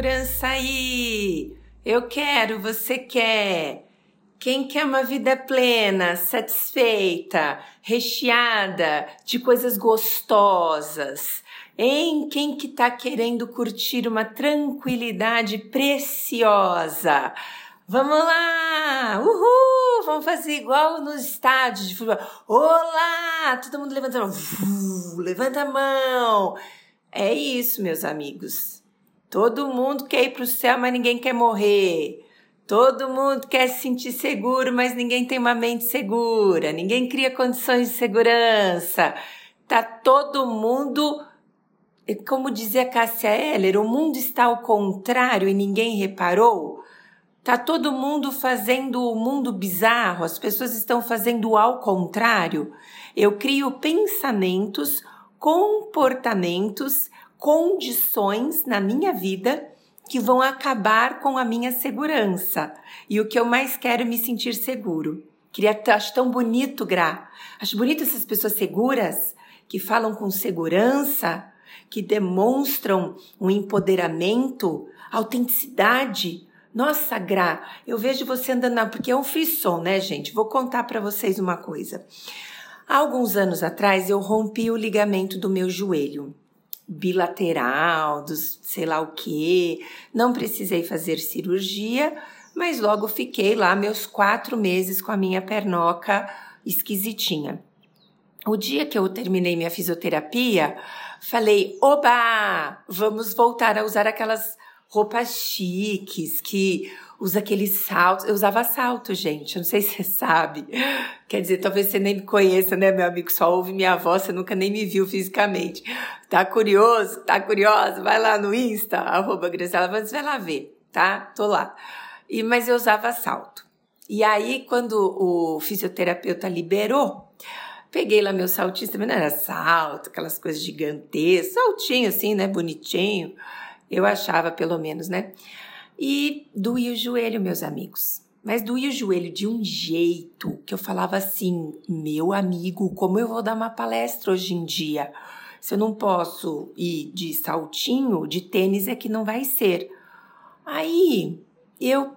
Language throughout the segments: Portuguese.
segurança aí. Eu quero, você quer. Quem quer uma vida plena, satisfeita, recheada de coisas gostosas? Em quem que tá querendo curtir uma tranquilidade preciosa? Vamos lá! Uhul! Vamos fazer igual nos estádios de futebol. Olá! Todo mundo levanta a mão. levanta a mão. É isso, meus amigos. Todo mundo quer ir para o céu, mas ninguém quer morrer. Todo mundo quer se sentir seguro, mas ninguém tem uma mente segura. Ninguém cria condições de segurança. Tá todo mundo, como dizia Cássia Eller, o mundo está ao contrário e ninguém reparou. Tá todo mundo fazendo o mundo bizarro, as pessoas estão fazendo ao contrário. Eu crio pensamentos comportamentos, condições na minha vida que vão acabar com a minha segurança. E o que eu mais quero é me sentir seguro. Queria, acho tão bonito, Gra. Acho bonito essas pessoas seguras que falam com segurança, que demonstram um empoderamento, autenticidade. Nossa, Gra, eu vejo você andando na, porque é um frisson, né, gente? Vou contar para vocês uma coisa. Há alguns anos atrás eu rompi o ligamento do meu joelho bilateral, dos sei lá o que. Não precisei fazer cirurgia, mas logo fiquei lá meus quatro meses com a minha pernoca esquisitinha. O dia que eu terminei minha fisioterapia, falei: oba, vamos voltar a usar aquelas roupas chiques que usa aqueles saltos. Eu usava salto, gente. Eu não sei se você sabe. Quer dizer, talvez você nem me conheça, né, meu amigo? Só ouve minha voz, você nunca nem me viu fisicamente. Tá curioso? Tá curiosa? Vai lá no Insta, arroba vai lá ver, tá? Tô lá. E, mas eu usava salto. E aí, quando o fisioterapeuta liberou, peguei lá meu saltista, mas não era salto, aquelas coisas gigantescas, saltinho assim, né, bonitinho. Eu achava, pelo menos, né? E doía o joelho, meus amigos. Mas doía o joelho de um jeito que eu falava assim: meu amigo, como eu vou dar uma palestra hoje em dia? Se eu não posso ir de saltinho, de tênis é que não vai ser. Aí eu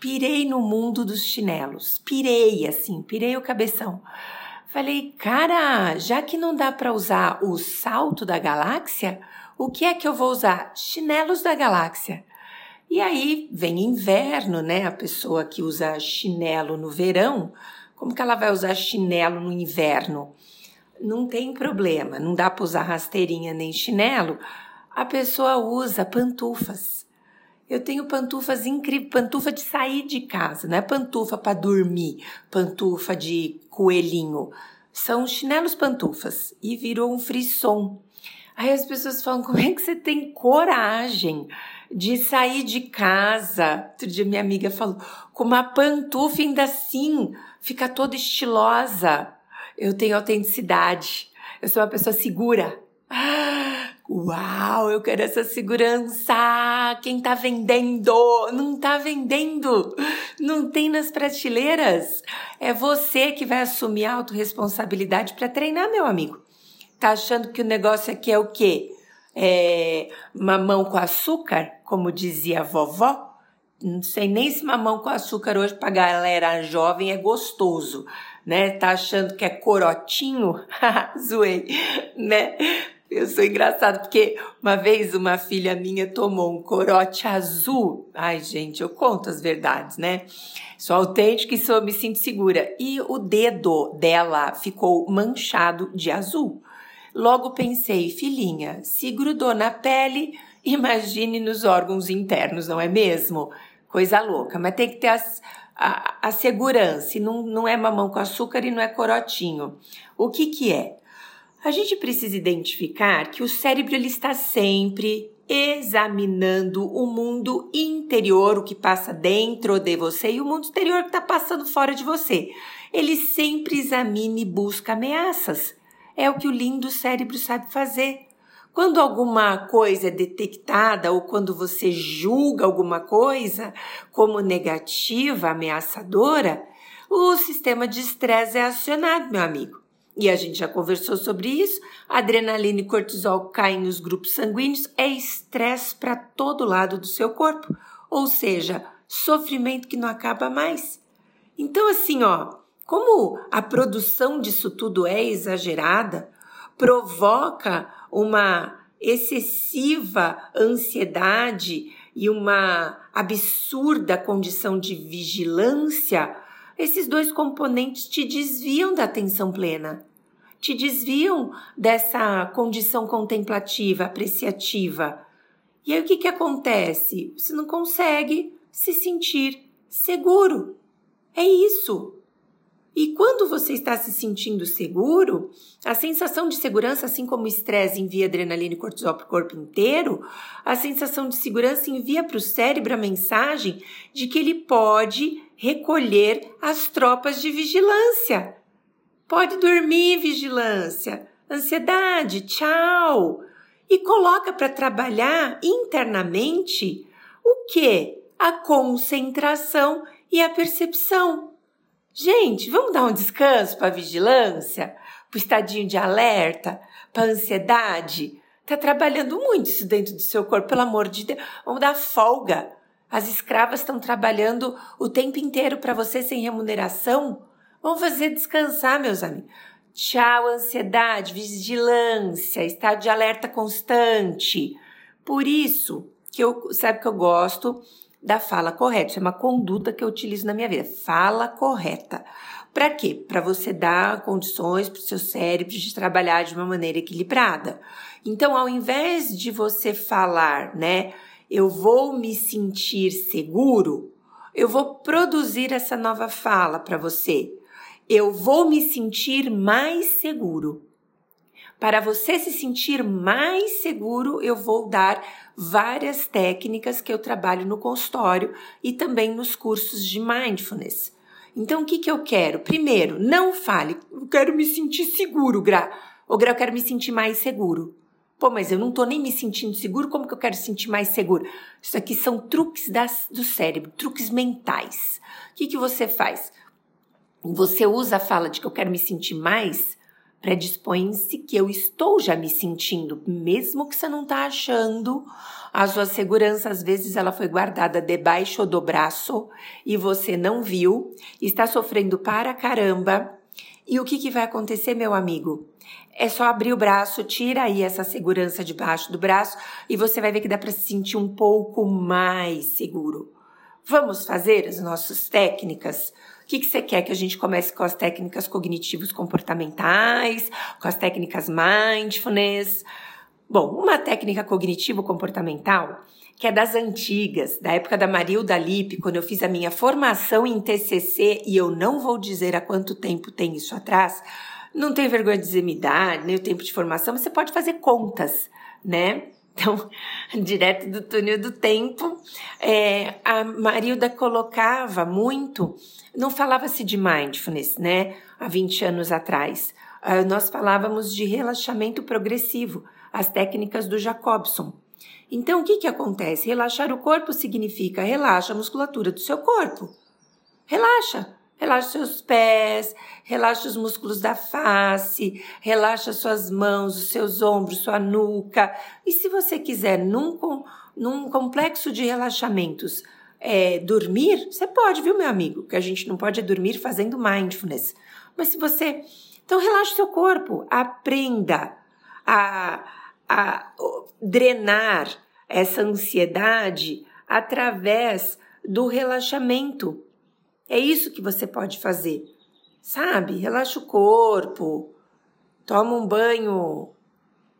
pirei no mundo dos chinelos. Pirei assim, pirei o cabeção. Falei, cara, já que não dá para usar o salto da galáxia, o que é que eu vou usar? Chinelos da galáxia. E aí vem inverno, né? A pessoa que usa chinelo no verão, como que ela vai usar chinelo no inverno? Não tem problema, não dá para usar rasteirinha nem chinelo. A pessoa usa pantufas. Eu tenho pantufas incríveis, pantufa de sair de casa, não é pantufa para dormir, pantufa de coelhinho. São chinelos pantufas e virou um frisson. Aí as pessoas falam: como é que você tem coragem de sair de casa. Outro dia minha amiga falou, com uma pantufa ainda assim, fica toda estilosa. Eu tenho autenticidade. Eu sou uma pessoa segura. Uau, eu quero essa segurança. Quem tá vendendo? Não tá vendendo. Não tem nas prateleiras. É você que vai assumir a autorresponsabilidade para treinar, meu amigo. Tá achando que o negócio aqui é o quê? É mamão com açúcar? como dizia a vovó, não sei nem se mamão com açúcar hoje para galera jovem é gostoso, né? Tá achando que é corotinho? Zoei, né? Eu sou engraçado porque uma vez uma filha minha tomou um corote azul. Ai, gente, eu conto as verdades, né? Sou autêntica e sou, me sinto segura. E o dedo dela ficou manchado de azul. Logo pensei, filhinha, se grudou na pele, Imagine nos órgãos internos, não é mesmo? Coisa louca, mas tem que ter as, a, a segurança, não, não é mamão com açúcar e não é corotinho. O que que é? A gente precisa identificar que o cérebro ele está sempre examinando o mundo interior, o que passa dentro de você, e o mundo exterior que está passando fora de você. Ele sempre examina e busca ameaças. É o que o lindo cérebro sabe fazer. Quando alguma coisa é detectada ou quando você julga alguma coisa como negativa, ameaçadora, o sistema de estresse é acionado, meu amigo. E a gente já conversou sobre isso. Adrenalina e cortisol caem nos grupos sanguíneos, é estresse para todo lado do seu corpo, ou seja, sofrimento que não acaba mais. Então, assim, ó, como a produção disso tudo é exagerada, provoca uma excessiva ansiedade e uma absurda condição de vigilância, esses dois componentes te desviam da atenção plena, te desviam dessa condição contemplativa, apreciativa. E aí o que, que acontece? Você não consegue se sentir seguro. É isso. E quando você está se sentindo seguro, a sensação de segurança, assim como o estresse envia adrenalina e cortisol para o corpo inteiro, a sensação de segurança envia para o cérebro a mensagem de que ele pode recolher as tropas de vigilância. Pode dormir, vigilância. Ansiedade, tchau. E coloca para trabalhar internamente o que? A concentração e a percepção. Gente, vamos dar um descanso para a vigilância, para o estadinho de alerta, para a ansiedade? Tá trabalhando muito isso dentro do seu corpo, pelo amor de Deus. Vamos dar folga. As escravas estão trabalhando o tempo inteiro para você sem remuneração. Vamos fazer descansar, meus amigos. Tchau, ansiedade, vigilância, estado de alerta constante. Por isso que eu, sabe que eu gosto da fala correta. Isso é uma conduta que eu utilizo na minha vida. Fala correta. Para quê? Para você dar condições para o seu cérebro de trabalhar de uma maneira equilibrada. Então, ao invés de você falar, né, eu vou me sentir seguro, eu vou produzir essa nova fala para você. Eu vou me sentir mais seguro. Para você se sentir mais seguro, eu vou dar várias técnicas que eu trabalho no consultório e também nos cursos de mindfulness. Então, o que, que eu quero? Primeiro, não fale, eu quero me sentir seguro, Gra. Ou Gra, eu quero me sentir mais seguro. Pô, mas eu não tô nem me sentindo seguro, como que eu quero sentir mais seguro? Isso aqui são truques das, do cérebro, truques mentais. O que, que você faz? Você usa a fala de que eu quero me sentir mais predispõe-se que eu estou já me sentindo, mesmo que você não está achando. A sua segurança, às vezes, ela foi guardada debaixo do braço e você não viu, está sofrendo para caramba. E o que, que vai acontecer, meu amigo? É só abrir o braço, tira aí essa segurança debaixo do braço e você vai ver que dá para se sentir um pouco mais seguro. Vamos fazer as nossas técnicas que, que você quer que a gente comece com as técnicas cognitivos comportamentais, com as técnicas mindfulness? Bom, uma técnica cognitivo-comportamental que é das antigas, da época da Marilda Lippe, quando eu fiz a minha formação em TCC, e eu não vou dizer há quanto tempo tem isso atrás, não tem vergonha de dizer minha idade, nem o tempo de formação, você pode fazer contas, né? Então, direto do túnel do tempo, é, a Marilda colocava muito, não falava-se de mindfulness, né? Há 20 anos atrás. Uh, nós falávamos de relaxamento progressivo, as técnicas do Jacobson. Então, o que, que acontece? Relaxar o corpo significa relaxa a musculatura do seu corpo. Relaxa. Relaxa seus pés, relaxa os músculos da face, relaxa suas mãos, os seus ombros, sua nuca. E se você quiser, num, num complexo de relaxamentos, é, dormir, você pode, viu, meu amigo? Que a gente não pode é dormir fazendo mindfulness. Mas se você. Então, relaxa seu corpo, aprenda a, a drenar essa ansiedade através do relaxamento. É isso que você pode fazer. Sabe? Relaxa o corpo, toma um banho,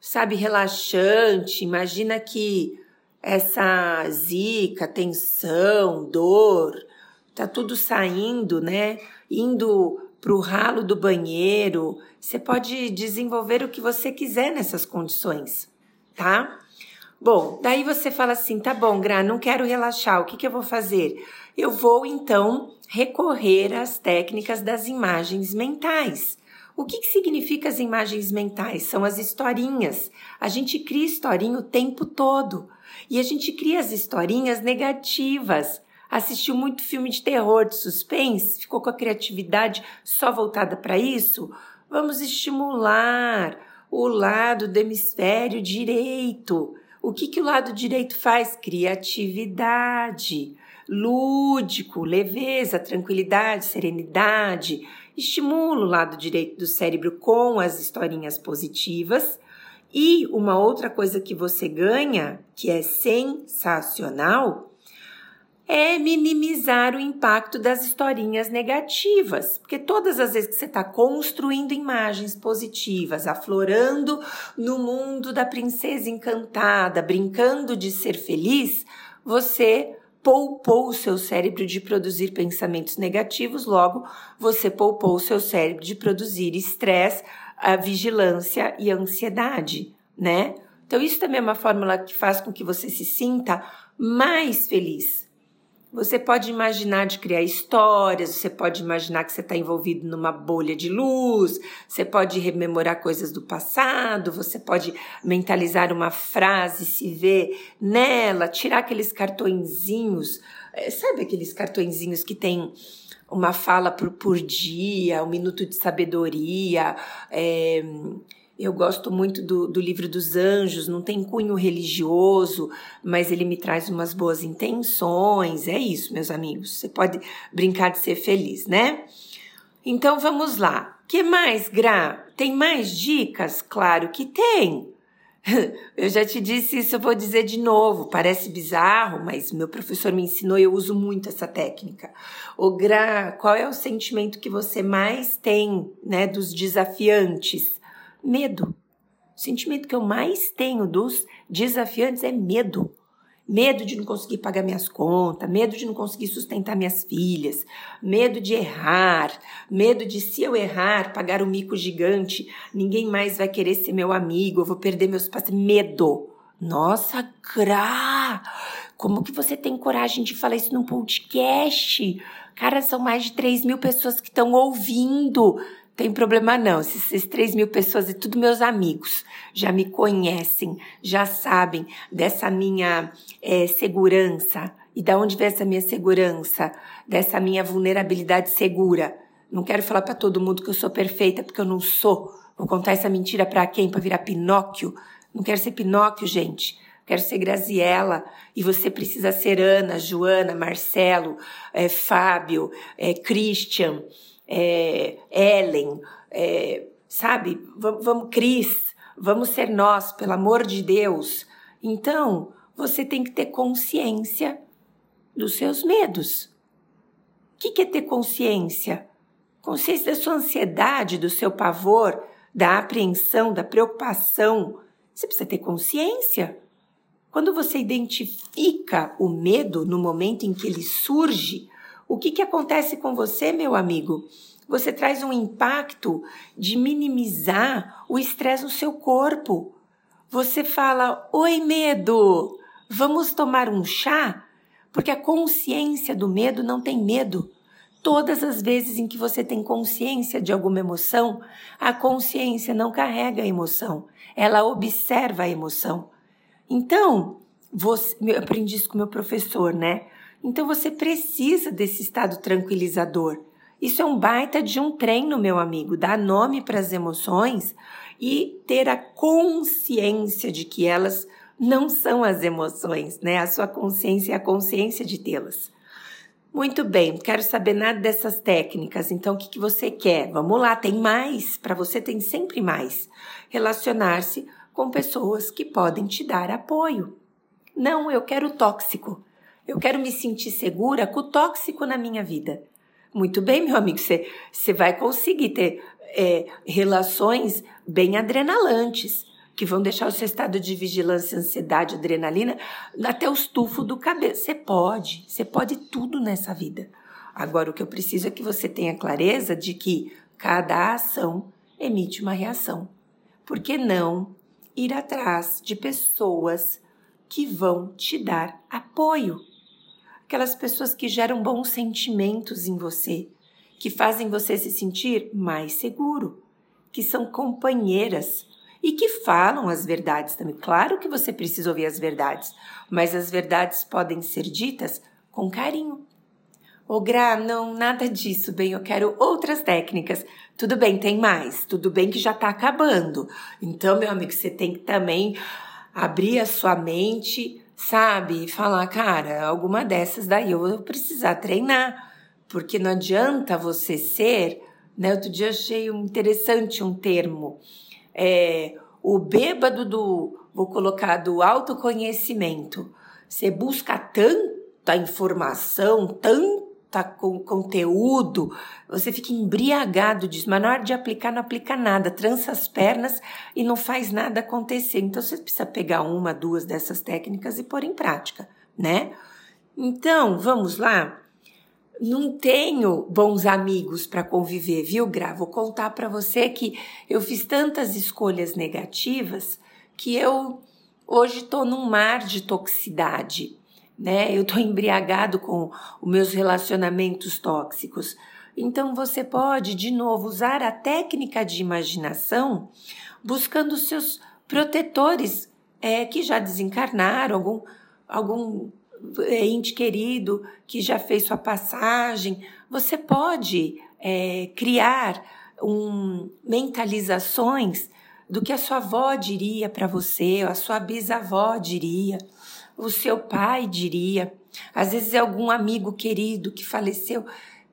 sabe, relaxante. Imagina que essa zica, tensão, dor, tá tudo saindo, né? Indo para o ralo do banheiro. Você pode desenvolver o que você quiser nessas condições, tá? Bom, daí você fala assim: tá bom, Gra, não quero relaxar, o que, que eu vou fazer? Eu vou então recorrer às técnicas das imagens mentais. O que, que significa as imagens mentais? São as historinhas. A gente cria historinha o tempo todo. E a gente cria as historinhas negativas. Assistiu muito filme de terror, de suspense, ficou com a criatividade só voltada para isso? Vamos estimular o lado do hemisfério direito. O que, que o lado direito faz? Criatividade, lúdico, leveza, tranquilidade, serenidade. Estimula o lado direito do cérebro com as historinhas positivas. E uma outra coisa que você ganha, que é sensacional, é minimizar o impacto das historinhas negativas. Porque todas as vezes que você está construindo imagens positivas, aflorando no mundo da princesa encantada, brincando de ser feliz, você poupou o seu cérebro de produzir pensamentos negativos, logo, você poupou o seu cérebro de produzir estresse, a vigilância e a ansiedade, né? Então, isso também é uma fórmula que faz com que você se sinta mais feliz. Você pode imaginar de criar histórias, você pode imaginar que você está envolvido numa bolha de luz, você pode rememorar coisas do passado, você pode mentalizar uma frase, se ver nela, tirar aqueles cartõezinhos, eh, sabe aqueles cartõezinhos que tem uma fala por, por dia, um minuto de sabedoria, é, eu gosto muito do, do livro dos anjos, não tem cunho religioso, mas ele me traz umas boas intenções. É isso, meus amigos. Você pode brincar de ser feliz, né? Então vamos lá. Que mais, Gra? Tem mais dicas? Claro que tem. Eu já te disse isso, eu vou dizer de novo. Parece bizarro, mas meu professor me ensinou e eu uso muito essa técnica. O Gra, qual é o sentimento que você mais tem, né, dos desafiantes? Medo. O sentimento que eu mais tenho dos desafiantes é medo. Medo de não conseguir pagar minhas contas, medo de não conseguir sustentar minhas filhas, medo de errar, medo de se eu errar, pagar um mico gigante, ninguém mais vai querer ser meu amigo, eu vou perder meus pais. Medo. Nossa, Gra! Como que você tem coragem de falar isso num podcast? Cara, são mais de 3 mil pessoas que estão ouvindo. Tem problema não, esses 3 mil pessoas e tudo meus amigos já me conhecem, já sabem dessa minha é, segurança. E da onde vem essa minha segurança? Dessa minha vulnerabilidade segura. Não quero falar para todo mundo que eu sou perfeita, porque eu não sou. Vou contar essa mentira para quem? Para virar Pinóquio? Não quero ser Pinóquio, gente. Quero ser Graziella. E você precisa ser Ana, Joana, Marcelo, é, Fábio, é, Christian é, Ellen, é, sabe? Vamos, vamos, Cris, vamos ser nós, pelo amor de Deus. Então, você tem que ter consciência dos seus medos. O que, que é ter consciência? Consciência da sua ansiedade, do seu pavor, da apreensão, da preocupação. Você precisa ter consciência. Quando você identifica o medo no momento em que ele surge, o que, que acontece com você, meu amigo? Você traz um impacto de minimizar o estresse no seu corpo. Você fala: Oi, medo, vamos tomar um chá? Porque a consciência do medo não tem medo. Todas as vezes em que você tem consciência de alguma emoção, a consciência não carrega a emoção, ela observa a emoção. Então, você, eu aprendi isso com meu professor, né? Então você precisa desse estado tranquilizador. Isso é um baita de um treino, meu amigo, dar nome para as emoções e ter a consciência de que elas não são as emoções, né? A sua consciência é a consciência de tê-las. Muito bem, quero saber nada dessas técnicas, então o que, que você quer? Vamos lá, tem mais, para você tem sempre mais. Relacionar-se com pessoas que podem te dar apoio. Não, eu quero tóxico. Eu quero me sentir segura com o tóxico na minha vida. Muito bem, meu amigo, você, vai conseguir ter é, relações bem adrenalantes, que vão deixar o seu estado de vigilância, ansiedade, adrenalina até o estufo do cabelo. Você pode, você pode tudo nessa vida. Agora, o que eu preciso é que você tenha clareza de que cada ação emite uma reação. Por que não ir atrás de pessoas que vão te dar apoio? Aquelas pessoas que geram bons sentimentos em você, que fazem você se sentir mais seguro, que são companheiras e que falam as verdades também. Claro que você precisa ouvir as verdades, mas as verdades podem ser ditas com carinho. Ô, Gra, não, nada disso, bem, eu quero outras técnicas. Tudo bem, tem mais. Tudo bem que já tá acabando. Então, meu amigo, você tem que também abrir a sua mente, sabe? Falar, cara, alguma dessas daí eu vou precisar treinar. Porque não adianta você ser, né? Outro dia achei interessante um termo. É, o bêbado do, vou colocar, do autoconhecimento. Você busca tanta informação, tanto tá com conteúdo, você fica embriagado disso, mas na hora de aplicar, não aplica nada, trança as pernas e não faz nada acontecer. Então você precisa pegar uma, duas dessas técnicas e pôr em prática, né? Então, vamos lá. Não tenho bons amigos para conviver, viu, Gra? Vou contar para você que eu fiz tantas escolhas negativas que eu hoje estou num mar de toxicidade né? Eu estou embriagado com os meus relacionamentos tóxicos. Então você pode, de novo, usar a técnica de imaginação buscando seus protetores é, que já desencarnaram, algum, algum é, ente querido que já fez sua passagem. Você pode é, criar um, mentalizações do que a sua avó diria para você, ou a sua bisavó diria o seu pai diria, às vezes é algum amigo querido que faleceu, o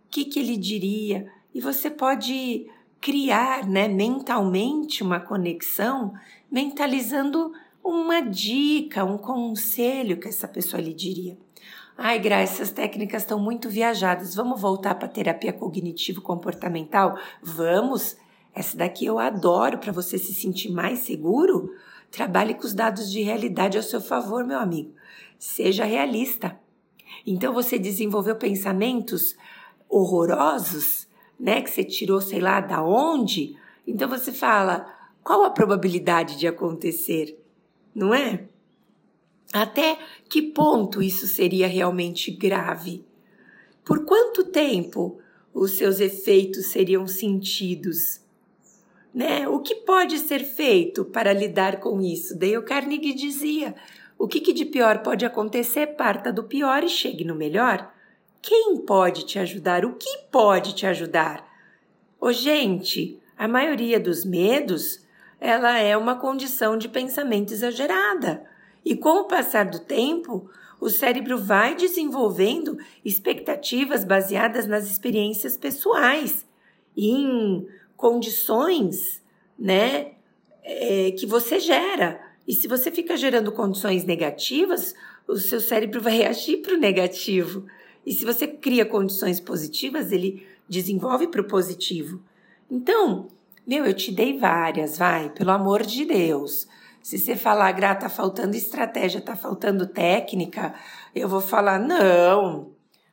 que, que ele diria? E você pode criar né, mentalmente uma conexão, mentalizando uma dica, um conselho que essa pessoa lhe diria. Ai, Gra, essas técnicas estão muito viajadas. Vamos voltar para a terapia cognitivo-comportamental? Vamos! Essa daqui eu adoro para você se sentir mais seguro. Trabalhe com os dados de realidade ao seu favor, meu amigo. Seja realista. Então você desenvolveu pensamentos horrorosos, né, que você tirou sei lá da onde? Então você fala, qual a probabilidade de acontecer? Não é? Até que ponto isso seria realmente grave? Por quanto tempo os seus efeitos seriam sentidos? Né? O que pode ser feito para lidar com isso? Dale Carnegie dizia: o que, que de pior pode acontecer, parta do pior e chegue no melhor. Quem pode te ajudar? O que pode te ajudar? Ô, gente, a maioria dos medos, ela é uma condição de pensamento exagerada. E com o passar do tempo, o cérebro vai desenvolvendo expectativas baseadas nas experiências pessoais em condições, né, é, que você gera. E se você fica gerando condições negativas, o seu cérebro vai reagir para o negativo. E se você cria condições positivas, ele desenvolve para o positivo. Então, meu, eu te dei várias, vai, pelo amor de Deus. Se você falar, Gra, tá faltando estratégia, tá faltando técnica, eu vou falar, não,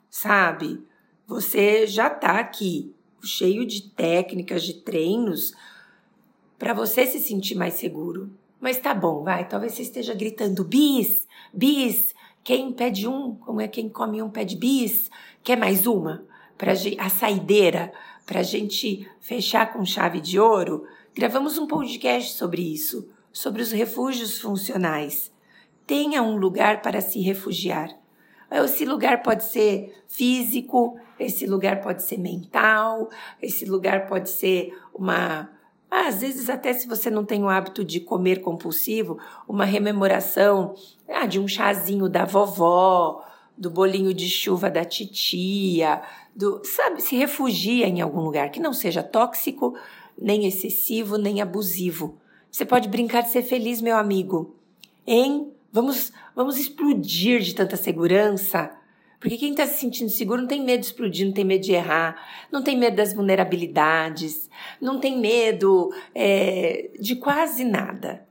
sabe? Você já tá aqui cheio de técnicas, de treinos, para você se sentir mais seguro. Mas tá bom, vai. Talvez você esteja gritando bis, bis. Quem pede um, como é quem come um pede bis? Quer mais uma? Pra a saideira, para a gente fechar com chave de ouro. Gravamos um podcast sobre isso, sobre os refúgios funcionais. Tenha um lugar para se refugiar. Esse lugar pode ser físico, esse lugar pode ser mental, esse lugar pode ser uma. às vezes, até se você não tem o hábito de comer compulsivo, uma rememoração ah, de um chazinho da vovó, do bolinho de chuva da titia, do, sabe, se refugia em algum lugar que não seja tóxico, nem excessivo, nem abusivo. Você pode brincar de ser feliz, meu amigo, em Vamos, vamos explodir de tanta segurança. Porque quem está se sentindo seguro não tem medo de explodir, não tem medo de errar, não tem medo das vulnerabilidades, não tem medo é, de quase nada.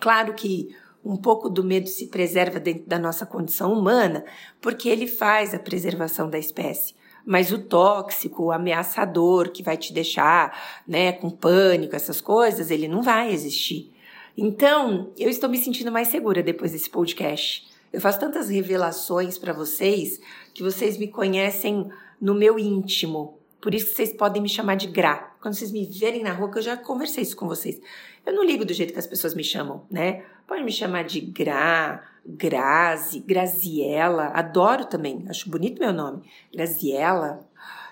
Claro que um pouco do medo se preserva dentro da nossa condição humana, porque ele faz a preservação da espécie. Mas o tóxico, o ameaçador, que vai te deixar né, com pânico, essas coisas, ele não vai existir. Então, eu estou me sentindo mais segura depois desse podcast. Eu faço tantas revelações para vocês que vocês me conhecem no meu íntimo, Por isso que vocês podem me chamar de Gra. Quando vocês me verem na rua, que eu já conversei isso com vocês. Eu não ligo do jeito que as pessoas me chamam, né? Pode me chamar de Gra, Grazi, Graziella. Adoro também, acho bonito meu nome. Graziella.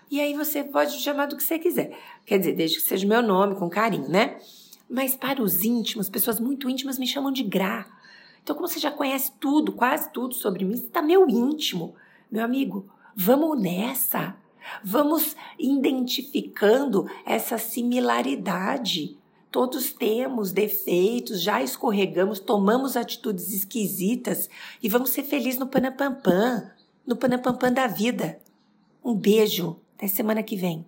E aí você pode chamar do que você quiser. Quer dizer, desde que seja meu nome, com carinho, né? Mas para os íntimos, pessoas muito íntimas me chamam de Gra. Então, como você já conhece tudo, quase tudo sobre mim, você está meu íntimo. Meu amigo, vamos nessa. Vamos identificando essa similaridade. Todos temos defeitos, já escorregamos, tomamos atitudes esquisitas e vamos ser felizes no panapampam, no panapampam da vida. Um beijo, até semana que vem.